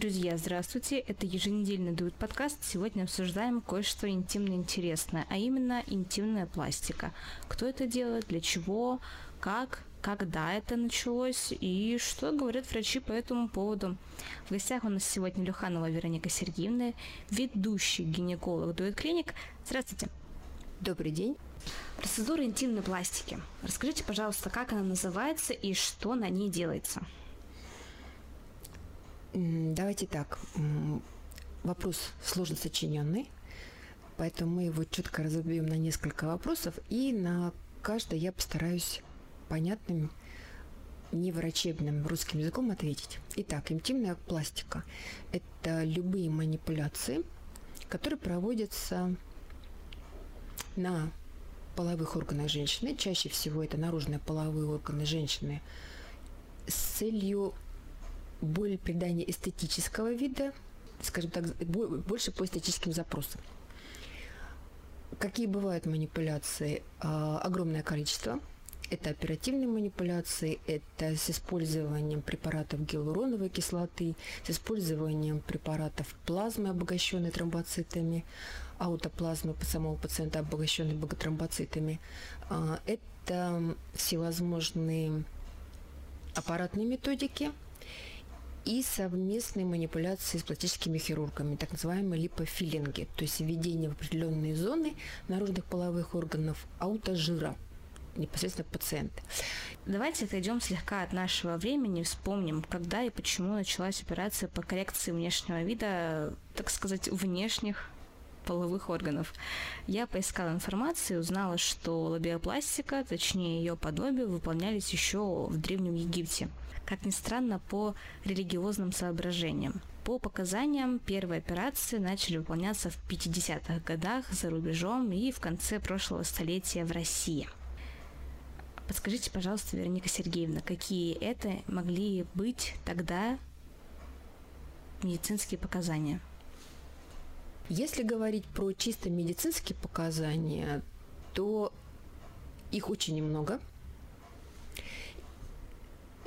Друзья, здравствуйте! Это еженедельный дует подкаст. Сегодня обсуждаем кое-что интимно интересное, а именно интимная пластика. Кто это делает, для чего, как, когда это началось и что говорят врачи по этому поводу. В гостях у нас сегодня Люханова Вероника Сергеевна, ведущий гинеколог Дует Клиник. Здравствуйте. Добрый день. Процедура интимной пластики. Расскажите, пожалуйста, как она называется и что на ней делается? Давайте так. Вопрос сложно сочиненный, поэтому мы его четко разобьем на несколько вопросов, и на каждый я постараюсь понятным, неврачебным русским языком ответить. Итак, интимная пластика – это любые манипуляции, которые проводятся на половых органах женщины, чаще всего это наружные половые органы женщины, с целью более придания эстетического вида, скажем так, больше по эстетическим запросам. Какие бывают манипуляции? А, огромное количество. Это оперативные манипуляции, это с использованием препаратов гиалуроновой кислоты, с использованием препаратов плазмы, обогащенной тромбоцитами, аутоплазмы по самого пациента, обогащенной боготромбоцитами. А, это всевозможные аппаратные методики – и совместные манипуляции с пластическими хирургами, так называемые липофилинги, то есть введение в определенные зоны наружных половых органов аутожира непосредственно пациента. Давайте отойдем слегка от нашего времени, вспомним, когда и почему началась операция по коррекции внешнего вида, так сказать, внешних половых органов. Я поискала информацию и узнала, что лабиопластика, точнее ее подобие, выполнялись еще в Древнем Египте. Как ни странно, по религиозным соображениям. По показаниям, первые операции начали выполняться в 50-х годах за рубежом и в конце прошлого столетия в России. Подскажите, пожалуйста, Вероника Сергеевна, какие это могли быть тогда медицинские показания? Если говорить про чисто медицинские показания, то их очень немного.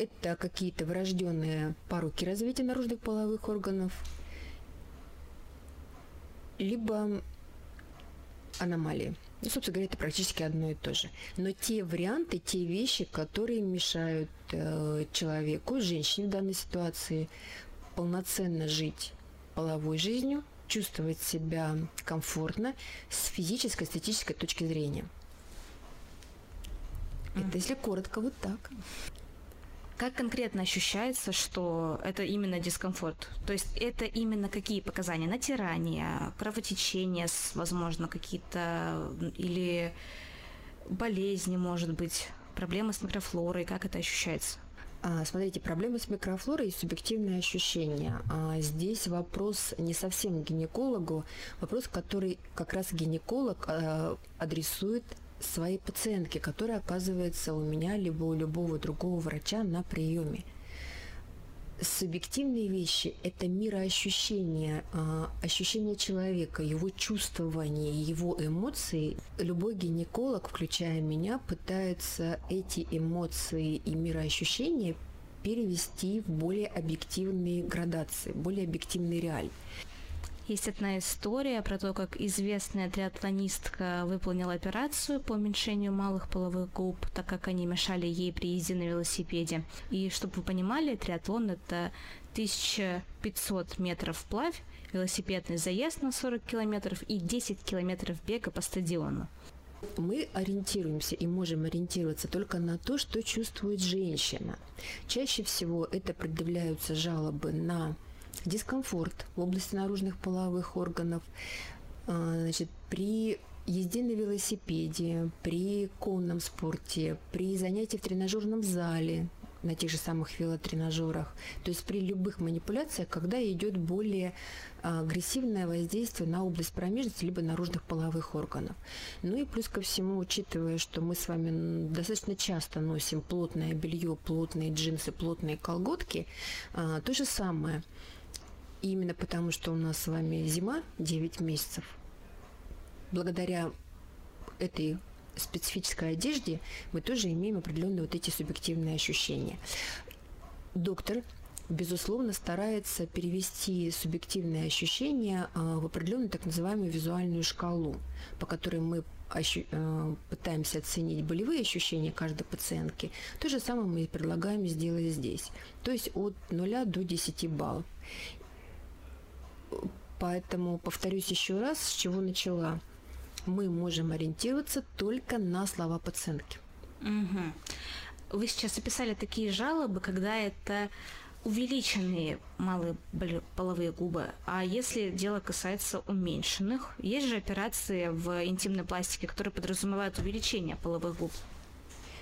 Это какие-то врожденные пороки развития наружных половых органов, либо аномалии. Ну, собственно говоря, это практически одно и то же. Но те варианты, те вещи, которые мешают э, человеку, женщине в данной ситуации, полноценно жить половой жизнью, чувствовать себя комфортно с физической, эстетической точки зрения. Это если коротко, вот так. Как конкретно ощущается, что это именно дискомфорт? То есть это именно какие показания? Натирание, кровотечение, возможно, какие-то или болезни, может быть, проблемы с микрофлорой, как это ощущается? А, смотрите, проблемы с микрофлорой и субъективные ощущения. А, здесь вопрос не совсем гинекологу, вопрос, который как раз гинеколог а, адресует своей пациентке, которая оказывается у меня либо у любого другого врача на приеме субъективные вещи – это мироощущение, а, ощущение человека, его чувствование, его эмоции. Любой гинеколог, включая меня, пытается эти эмоции и мироощущения перевести в более объективные градации, более объективный реаль. Есть одна история про то, как известная триатлонистка выполнила операцию по уменьшению малых половых губ, так как они мешали ей при езде на велосипеде. И чтобы вы понимали, триатлон это 1500 метров вплавь, велосипедный заезд на 40 километров и 10 километров бега по стадиону. Мы ориентируемся и можем ориентироваться только на то, что чувствует женщина. Чаще всего это предъявляются жалобы на дискомфорт в области наружных половых органов, а, значит, при езде на велосипеде, при конном спорте, при занятии в тренажерном зале, на тех же самых велотренажерах, то есть при любых манипуляциях, когда идет более а, агрессивное воздействие на область промежности либо наружных половых органов. Ну и плюс ко всему, учитывая, что мы с вами достаточно часто носим плотное белье, плотные джинсы, плотные колготки, а, то же самое – и именно потому, что у нас с вами зима 9 месяцев, благодаря этой специфической одежде мы тоже имеем определенные вот эти субъективные ощущения. Доктор безусловно, старается перевести субъективные ощущения а, в определенную так называемую визуальную шкалу, по которой мы э, пытаемся оценить болевые ощущения каждой пациентки. То же самое мы и предлагаем сделать здесь. То есть от 0 до 10 баллов. Поэтому повторюсь еще раз, с чего начала. Мы можем ориентироваться только на слова пациентки. Угу. Вы сейчас описали такие жалобы, когда это увеличенные малые половые губы, а если дело касается уменьшенных, есть же операции в интимной пластике, которые подразумевают увеличение половых губ.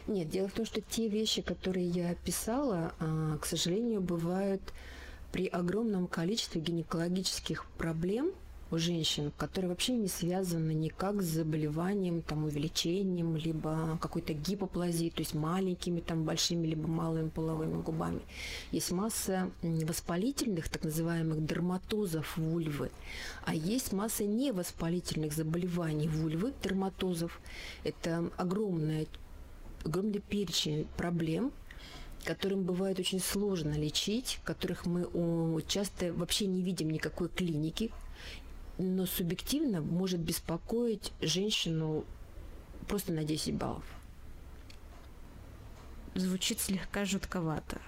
Нет, дело в том, что те вещи, которые я описала, а, к сожалению, бывают при огромном количестве гинекологических проблем, у женщин, которые вообще не связаны никак с заболеванием, там, увеличением, либо какой-то гипоплазией, то есть маленькими, там, большими, либо малыми половыми губами. Есть масса воспалительных, так называемых дерматозов вульвы, а есть масса невоспалительных заболеваний вульвы, дерматозов. Это огромная, огромный перечень проблем, которым бывает очень сложно лечить, которых мы часто вообще не видим никакой клиники, но субъективно может беспокоить женщину просто на 10 баллов. Звучит слегка жутковато.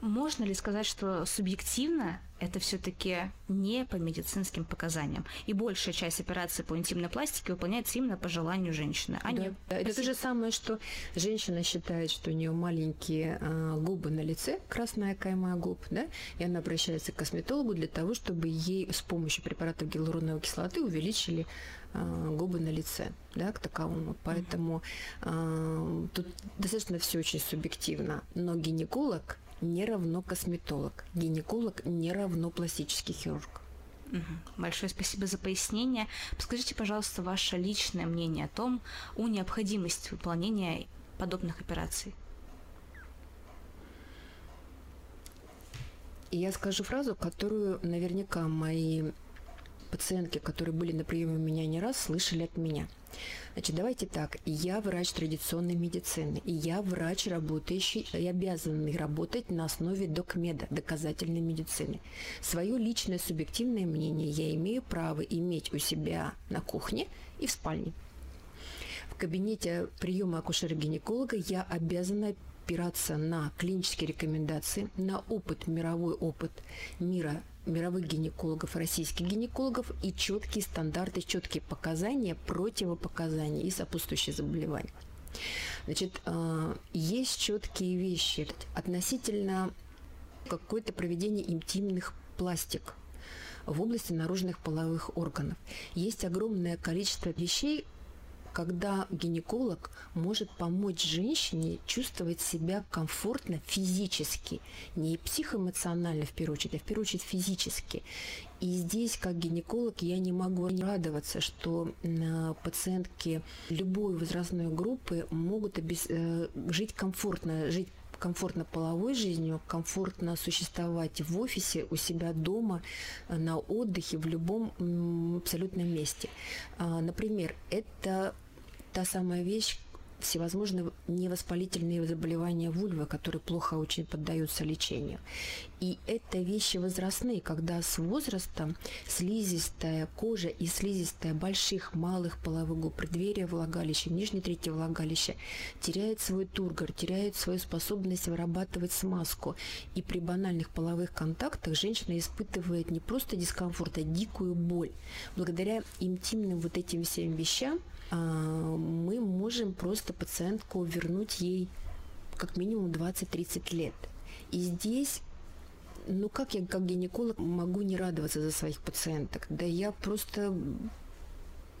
Можно ли сказать, что субъективно это все-таки не по медицинским показаниям. И большая часть операций по интимной пластике выполняется именно по желанию женщины, а да. не... Это то же самое, что женщина считает, что у нее маленькие э, губы на лице, красная кайма губ, да, и она обращается к косметологу для того, чтобы ей с помощью препаратов гиалуроновой кислоты увеличили э, губы на лице, да, к таковому. Поэтому э, тут достаточно все очень субъективно. Но гинеколог не равно косметолог. Гинеколог не равно пластический хирург. Большое спасибо за пояснение. Скажите, пожалуйста, ваше личное мнение о том, о необходимости выполнения подобных операций. Я скажу фразу, которую наверняка мои пациентки, которые были на приеме у меня не раз, слышали от меня. Значит, давайте так. Я врач традиционной медицины. И я врач, работающий и обязанный работать на основе докмеда, доказательной медицины. Свое личное субъективное мнение я имею право иметь у себя на кухне и в спальне. В кабинете приема акушера-гинеколога я обязана опираться на клинические рекомендации, на опыт, мировой опыт мира мировых гинекологов, российских гинекологов и четкие стандарты, четкие показания, противопоказания и сопутствующие заболевания. Значит, э, есть четкие вещи относительно какое-то проведение интимных пластик в области наружных половых органов. Есть огромное количество вещей, когда гинеколог может помочь женщине чувствовать себя комфортно физически, не психоэмоционально в первую очередь, а в первую очередь физически. И здесь, как гинеколог, я не могу не радоваться, что пациентки любой возрастной группы могут обес... Э, жить комфортно, жить комфортно половой жизнью, комфортно существовать в офисе, у себя дома, на отдыхе, в любом абсолютном месте. А, например, это та самая вещь, всевозможные невоспалительные заболевания вульвы, которые плохо очень поддаются лечению. И это вещи возрастные, когда с возрастом слизистая кожа и слизистая больших, малых половых губ, преддверия влагалища, нижней трети влагалища теряет свой тургор, теряет свою способность вырабатывать смазку. И при банальных половых контактах женщина испытывает не просто дискомфорт, а дикую боль. Благодаря интимным вот этим всем вещам а, мы можем просто пациентку вернуть ей как минимум 20-30 лет. И здесь ну как я как гинеколог могу не радоваться за своих пациенток? Да я просто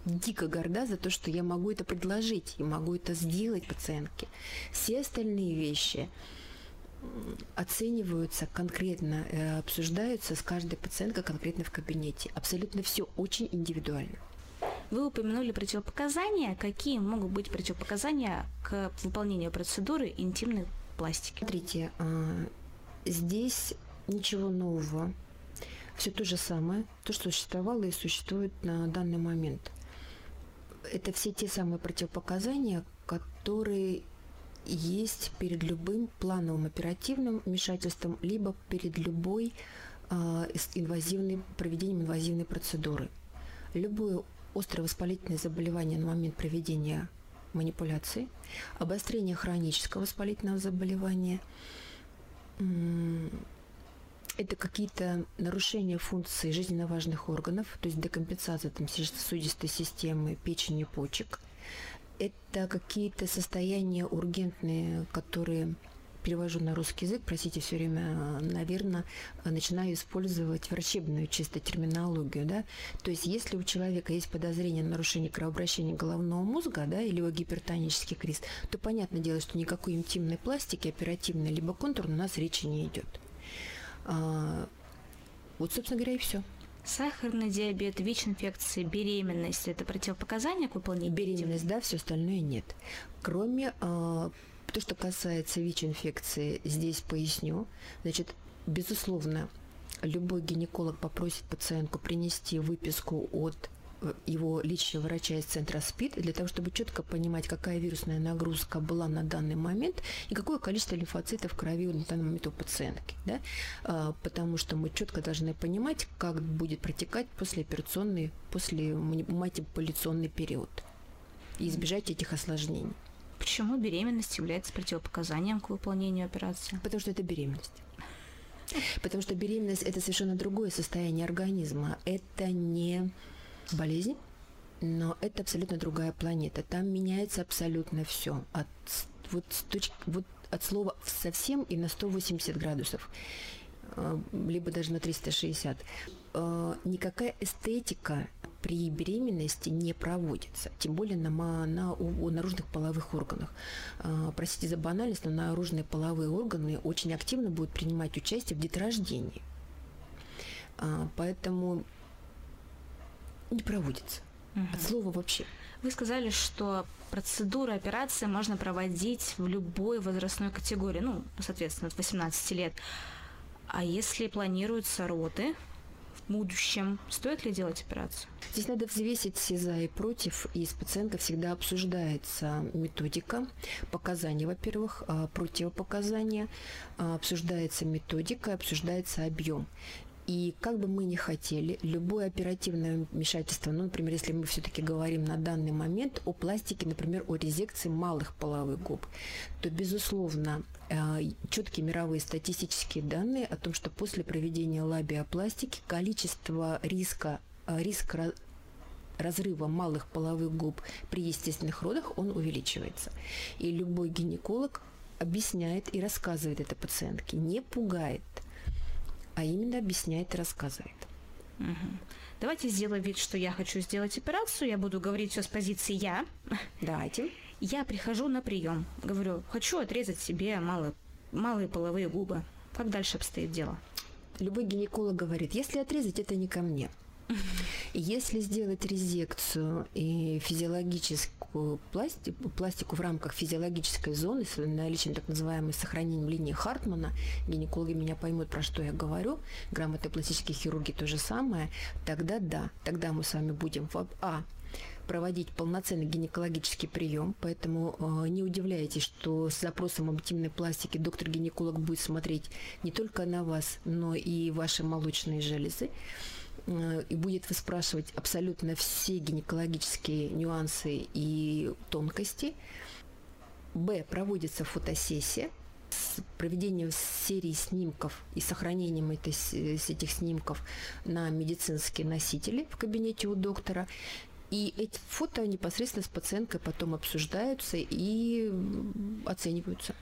дико горда за то, что я могу это предложить и могу это сделать пациентке. Все остальные вещи оцениваются конкретно, э, обсуждаются с каждой пациенткой конкретно в кабинете. Абсолютно все очень индивидуально. Вы упомянули противопоказания. Какие могут быть противопоказания к выполнению процедуры интимной пластики? Смотрите, а, здесь ничего нового. Все то же самое, то, что существовало и существует на данный момент. Это все те самые противопоказания, которые есть перед любым плановым оперативным вмешательством, либо перед любой э, инвазивной, проведением инвазивной процедуры. Любое островоспалительное заболевание на момент проведения манипуляции, обострение хронического воспалительного заболевания, это какие-то нарушения функций жизненно важных органов, то есть декомпенсация там, сосудистой системы, печени, почек. Это какие-то состояния ургентные, которые перевожу на русский язык, простите, все время, наверное, начинаю использовать врачебную чисто терминологию, да, то есть если у человека есть подозрение на нарушение кровообращения головного мозга, да, или его гипертонический криз, то понятное дело, что никакой интимной пластики, оперативной либо контурной у нас речи не идет. А, вот, собственно говоря, и все. Сахарный диабет, ВИЧ-инфекции, беременность – это противопоказания к выполнению? Беременность, да, все остальное нет. Кроме а, то, что касается ВИЧ-инфекции, здесь поясню. Значит, безусловно, любой гинеколог попросит пациентку принести выписку от э, его личного врача из центра СПИД для того, чтобы четко понимать, какая вирусная нагрузка была на данный момент и какое количество лимфоцитов в крови на данный момент у пациентки. Да? А, потому что мы четко должны понимать, как будет протекать послеоперационный, после манипуляционный период и избежать этих осложнений. Почему беременность является противопоказанием к выполнению операции? Потому что это беременность. Потому что беременность – это совершенно другое состояние организма. Это не болезнь, но это абсолютно другая планета. Там меняется абсолютно все. От, вот, с точки, вот от слова совсем и на 180 градусов, э, либо даже на 360. Э, никакая эстетика при беременности не проводится, тем более на, на у, наружных половых органах. А, простите за банальность, но наружные половые органы очень активно будут принимать участие в деторождении. А, поэтому не проводится. Угу. От слова вообще. Вы сказали, что процедуры операции можно проводить в любой возрастной категории, ну, соответственно, от 18 лет. А если планируются роды, будущем. Стоит ли делать операцию? Здесь надо взвесить все за и против, и с пациентом всегда обсуждается методика, показания, во-первых, а, противопоказания, а, обсуждается методика, обсуждается объем. И как бы мы ни хотели, любое оперативное вмешательство, ну, например, если мы все-таки говорим на данный момент о пластике, например, о резекции малых половых губ, то, безусловно, четкие мировые статистические данные о том, что после проведения лабиопластики количество риска, э, риск разрыва малых половых губ при естественных родах, он увеличивается. И любой гинеколог объясняет и рассказывает это пациентке, не пугает – а именно объясняет и рассказывает. Угу. Давайте сделаем вид, что я хочу сделать операцию. Я буду говорить все с позиции я. Давайте. Я прихожу на прием. Говорю, хочу отрезать себе малые, малые половые губы. Как дальше обстоит дело? Любой гинеколог говорит, если отрезать, это не ко мне. Если сделать резекцию и физиологическую пластику, пластику в рамках физиологической зоны с наличием так называемой сохранением линии Хартмана, гинекологи меня поймут, про что я говорю, грамотные пластические хирурги то же самое, тогда да, тогда мы с вами будем в А проводить полноценный гинекологический прием, поэтому э, не удивляйтесь, что с запросом об интимной пластике доктор-гинеколог будет смотреть не только на вас, но и ваши молочные железы. Э, и будет выспрашивать абсолютно все гинекологические нюансы и тонкости. Б. Проводится фотосессия с проведением серии снимков и сохранением этой, этих снимков на медицинские носители в кабинете у доктора. И эти фото непосредственно с пациенткой потом обсуждаются и оцениваются.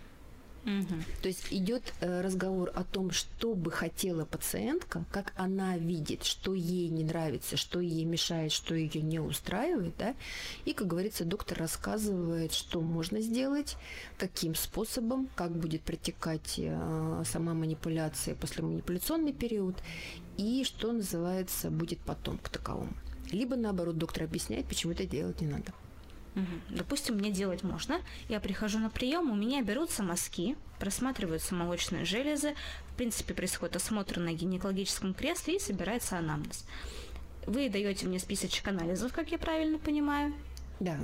Угу. То есть идет э, разговор о том, что бы хотела пациентка, как она видит, что ей не нравится, что ей мешает, что ее не устраивает, да, и, как говорится, доктор рассказывает, что можно сделать, каким способом, как будет протекать э, сама манипуляция после манипуляционный период, и что называется будет потом к таковому. Либо наоборот доктор объясняет, почему это делать не надо. Угу. Допустим, мне делать можно. Я прихожу на прием, у меня берутся мазки, просматриваются молочные железы, в принципе, происходит осмотр на гинекологическом кресле и собирается анамнез. Вы даете мне списочек анализов, как я правильно понимаю. Да.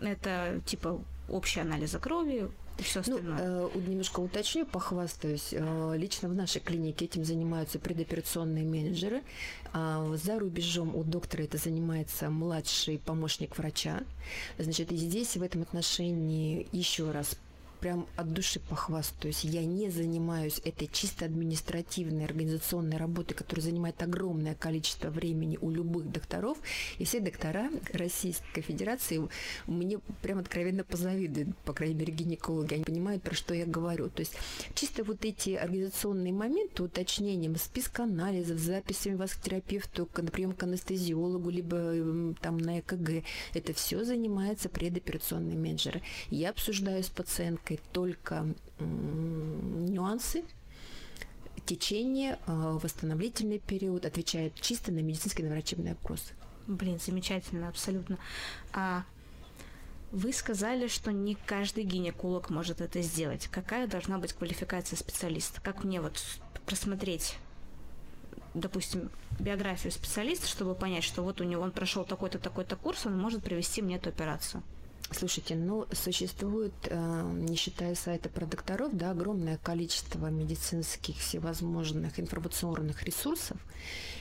Это типа общие анализы крови, и все ну, остальное. Ну, немножко уточню, похвастаюсь. Э, лично в нашей клинике этим занимаются предоперационные менеджеры. А за рубежом у доктора это занимается младший помощник врача. Значит, и здесь в этом отношении еще раз прям от души похвастаюсь. Я не занимаюсь этой чисто административной, организационной работой, которая занимает огромное количество времени у любых докторов. И все доктора Российской Федерации мне прям откровенно позавидуют, по крайней мере, гинекологи. Они понимают, про что я говорю. То есть чисто вот эти организационные моменты, уточнением списка анализов, записями вас к терапевту, на прием к анестезиологу, либо там на ЭКГ, это все занимается предоперационные менеджеры. Я обсуждаю с пациенткой проверкой только нюансы течение, а, восстановительный период, отвечает чисто на медицинский на врачебный опрос. Блин, замечательно, абсолютно. А вы сказали, что не каждый гинеколог может это сделать. Какая должна быть квалификация специалиста? Как мне вот просмотреть, допустим, биографию специалиста, чтобы понять, что вот у него он прошел такой-то такой-то курс, он может провести мне эту операцию? Слушайте, ну, существует, э, не считая сайта про докторов, да, огромное количество медицинских всевозможных информационных ресурсов.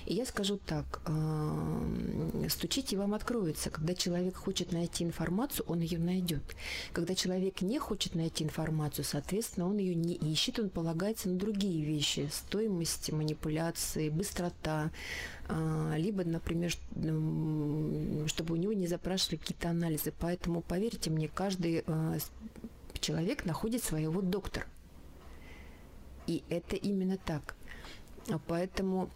И я скажу так, э, стучите, вам откроется. Когда человек хочет найти информацию, он ее найдет. Когда человек не хочет найти информацию, соответственно, он ее не ищет, он полагается на другие вещи. Стоимость манипуляции, быстрота, либо, например, чтобы у него не запрашивали какие-то анализы. Поэтому, поверьте мне, каждый э, человек находит своего доктора. И это именно так. Поэтому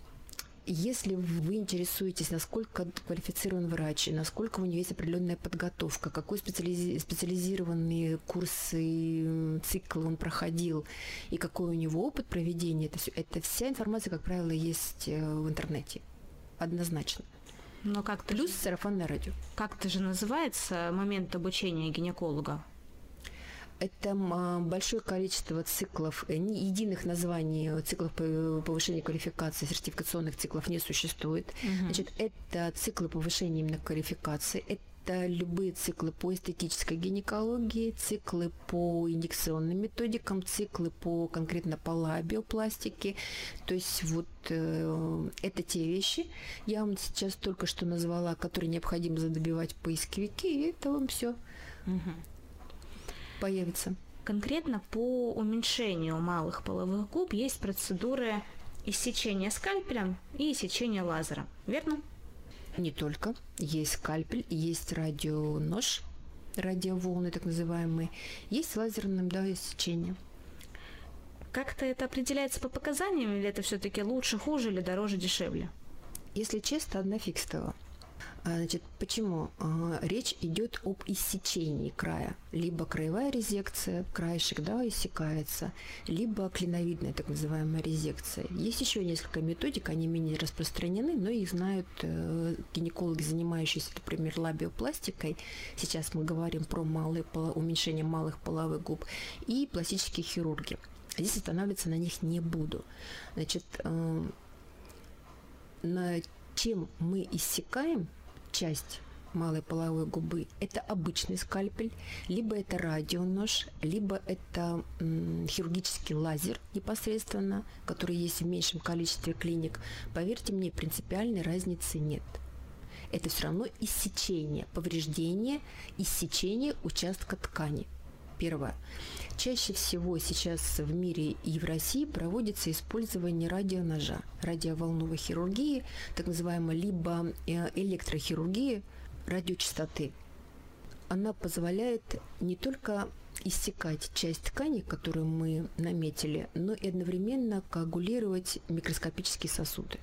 если вы интересуетесь, насколько квалифицирован врач, насколько у него есть определенная подготовка, какой специализи- специализированные курсы, цикл он проходил и какой у него опыт проведения, это, все, это вся информация, как правило, есть э, в интернете. Однозначно. Но как Плюс сарафанное радио. Как-то же называется момент обучения гинеколога? Это большое количество циклов, э, единых названий циклов повышения квалификации, сертификационных циклов не существует. Угу. Значит, это циклы повышения именно квалификации, это любые циклы по эстетической гинекологии, циклы по индикационным методикам, циклы по конкретно по лабиопластике. То есть вот э, это те вещи, я вам сейчас только что назвала, которые необходимо задобивать поисковики, и это вам все. Угу появится? Конкретно по уменьшению малых половых губ есть процедуры иссечения скальпелем и иссечения лазером, верно? Не только. Есть скальпель, есть радионож, радиоволны так называемые, есть лазерное да, иссечение. Как-то это определяется по показаниям, или это все-таки лучше, хуже, или дороже, дешевле? Если честно, одна фикстова. А, значит, почему? А, речь идет об иссечении края. Либо краевая резекция, краешек да, иссякается, либо клиновидная так называемая резекция. Есть еще несколько методик, они менее распространены, но их знают э, гинекологи, занимающиеся, например, лабиопластикой. Сейчас мы говорим про малые, уменьшение малых половых губ. И пластические хирурги. Здесь останавливаться на них не буду. Значит, э, на чем мы иссякаем часть малой половой губы, это обычный скальпель, либо это радионож, либо это хирургический лазер непосредственно, который есть в меньшем количестве клиник. Поверьте мне, принципиальной разницы нет. Это все равно иссечение, повреждение, иссечение участка ткани. Первое. Чаще всего сейчас в мире и в России проводится использование радионожа, радиоволновой хирургии, так называемой либо э, электрохирургии радиочастоты. Она позволяет не только иссекать часть ткани, которую мы наметили, но и одновременно коагулировать микроскопические сосуды.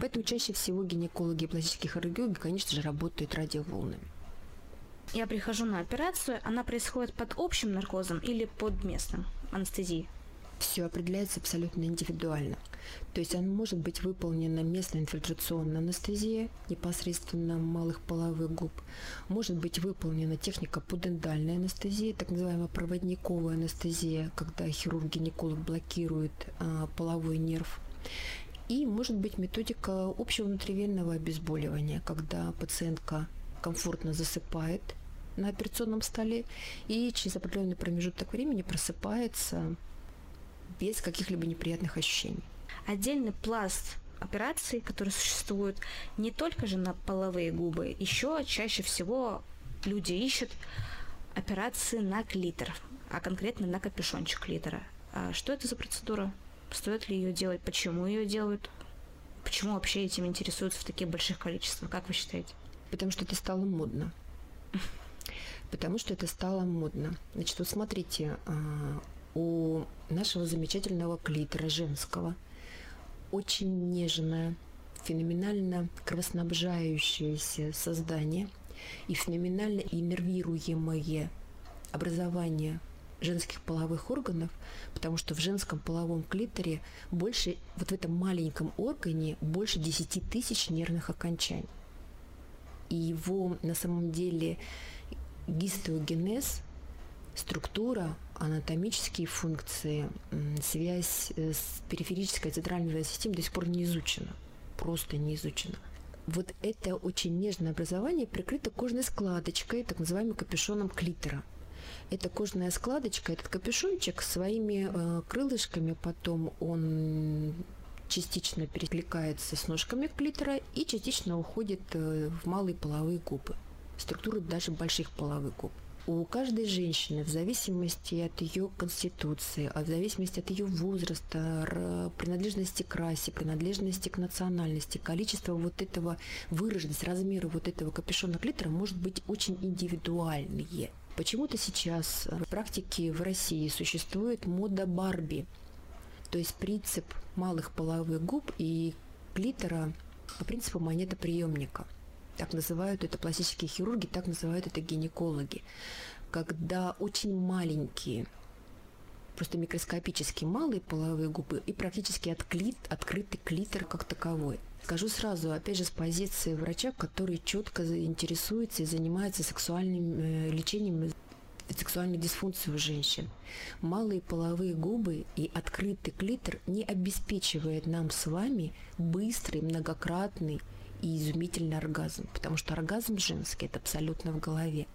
Поэтому чаще всего гинекологи и пластические хирурги, конечно же, работают радиоволнами я прихожу на операцию, она происходит под общим наркозом или под местным анестезией? Все определяется абсолютно индивидуально. То есть она может быть выполнена местная инфильтрационная анестезия непосредственно малых половых губ. Может быть выполнена техника пудендальной анестезии, так называемая проводниковая анестезия, когда хирург-гинеколог блокирует а, половой нерв. И может быть методика общего внутривенного обезболивания, когда пациентка комфортно засыпает на операционном столе и через определенный промежуток времени просыпается без каких-либо неприятных ощущений. Отдельный пласт операций, которые существуют не только же на половые губы, еще чаще всего люди ищут операции на клитор, а конкретно на капюшончик клитора. А что это за процедура? Стоит ли ее делать? Почему ее делают? Почему вообще этим интересуются в таких больших количествах? Как вы считаете? Потому что это стало модно. Потому что это стало модно. Значит, вот смотрите, а, у нашего замечательного клитора женского очень нежное, феноменально кровоснабжающееся создание и феноменально иннервируемое образование женских половых органов, потому что в женском половом клиторе больше, вот в этом маленьком органе больше 10 тысяч нервных окончаний. И его на самом деле гистеогенез, структура, анатомические функции, связь э, с периферической центральной системой до сих пор не изучена. Просто не изучена. Вот это очень нежное образование прикрыто кожной складочкой, так называемым капюшоном клитора – эта кожная складочка, этот капюшончик своими э, крылышками потом он частично перекликается с ножками клитора и частично уходит э, в малые половые губы, структуру даже больших половых губ. У каждой женщины, в зависимости от ее конституции, а в зависимости от ее возраста, принадлежности к расе, принадлежности к национальности, количество вот этого выраженность, размеры вот этого капюшона клитора может быть очень индивидуальные. Почему-то сейчас в практике в России существует мода Барби, то есть принцип малых половых губ и клитора по принципу монетоприемника. Так называют это пластические хирурги, так называют это гинекологи. Когда очень маленькие, просто микроскопически малые половые губы и практически отклит, открытый клитор как таковой. Скажу сразу, опять же, с позиции врача, который четко интересуется и занимается сексуальным э, лечением сексуальной дисфункции у женщин. Малые половые губы и открытый клитор не обеспечивает нам с вами быстрый, многократный и изумительный оргазм, потому что оргазм женский – это абсолютно в голове.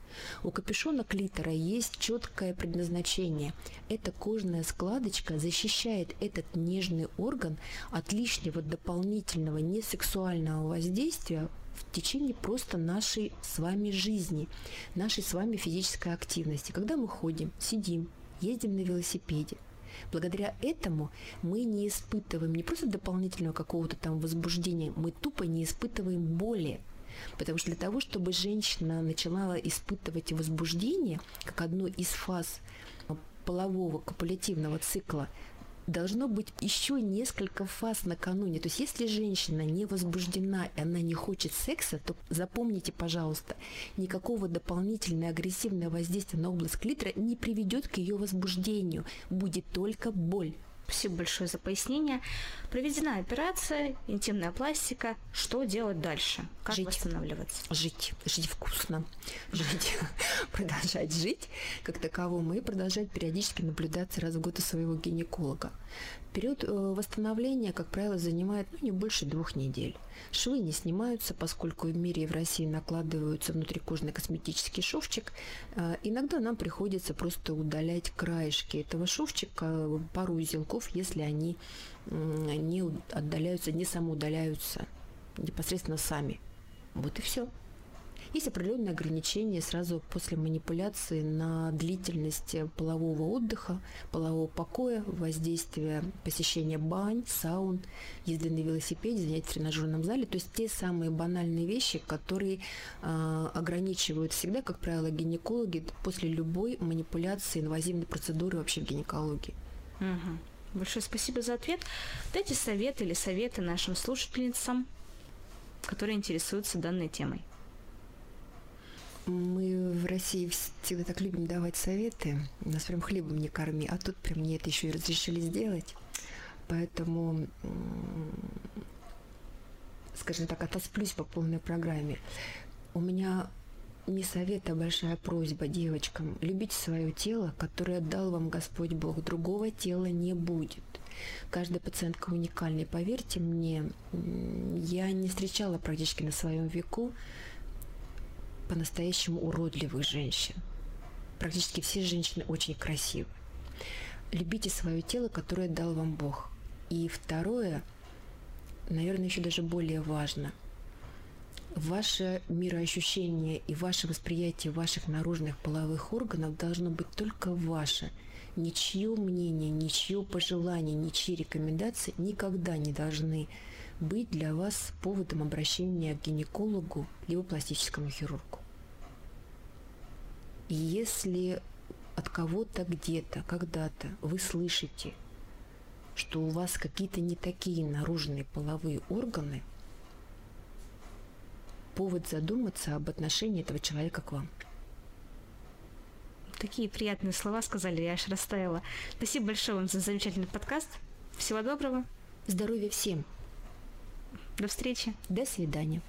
У капюшона клитора есть четкое предназначение. Эта кожная складочка защищает этот нежный орган от лишнего дополнительного несексуального воздействия в течение просто нашей с вами жизни, нашей с вами физической активности. Когда мы ходим, сидим, ездим на велосипеде – Благодаря этому мы не испытываем не просто дополнительного какого-то там возбуждения, мы тупо не испытываем боли. Потому что для того, чтобы женщина начала испытывать возбуждение, как одну из фаз полового копулятивного цикла, должно быть еще несколько фаз накануне. То есть если женщина не возбуждена и она не хочет секса, то запомните, пожалуйста, никакого дополнительного агрессивного воздействия на область клитора не приведет к ее возбуждению. Будет только боль. Спасибо большое за пояснение. Проведена операция, интимная пластика. Что делать дальше? Как жить. восстанавливаться? Жить. Жить вкусно. Жить. продолжать жить как таковому и продолжать периодически наблюдаться раз в год у своего гинеколога. Период э, восстановления, как правило, занимает ну, не больше двух недель. Швы не снимаются, поскольку в мире и в России накладываются внутрикожный косметический шовчик. Э, иногда нам приходится просто удалять краешки этого шовчика, пару узелков, если они не отдаляются, не самоудаляются непосредственно сами. Вот и все. Есть определенные ограничения сразу после манипуляции на длительность полового отдыха, полового покоя, воздействия посещения бань, саун, езды на велосипеде, занятия в тренажерном зале. То есть те самые банальные вещи, которые э, ограничивают всегда, как правило, гинекологи после любой манипуляции, инвазивной процедуры вообще в гинекологии. Угу. Большое спасибо за ответ. Дайте советы или советы нашим слушательницам, которые интересуются данной темой. Мы в России всегда так любим давать советы. Нас прям хлебом не корми. А тут прям мне это еще и разрешили сделать. Поэтому, скажем так, отосплюсь по полной программе. У меня не совет, а большая просьба девочкам. Любите свое тело, которое дал вам Господь Бог. Другого тела не будет. Каждая пациентка уникальная. Поверьте мне, я не встречала практически на своем веку по-настоящему уродливых женщин. Практически все женщины очень красивы. Любите свое тело, которое дал вам Бог. И второе, наверное, еще даже более важно. Ваше мироощущение и ваше восприятие ваших наружных половых органов должно быть только ваше. Ничье мнение, ничье пожелание, ничьи рекомендации никогда не должны быть для вас поводом обращения к гинекологу либо пластическому хирургу. И если от кого-то где-то, когда-то вы слышите, что у вас какие-то не такие наружные половые органы, повод задуматься об отношении этого человека к вам. Такие приятные слова сказали, я аж растаяла. Спасибо большое вам за замечательный подкаст. Всего доброго. Здоровья всем. До встречи. До свидания.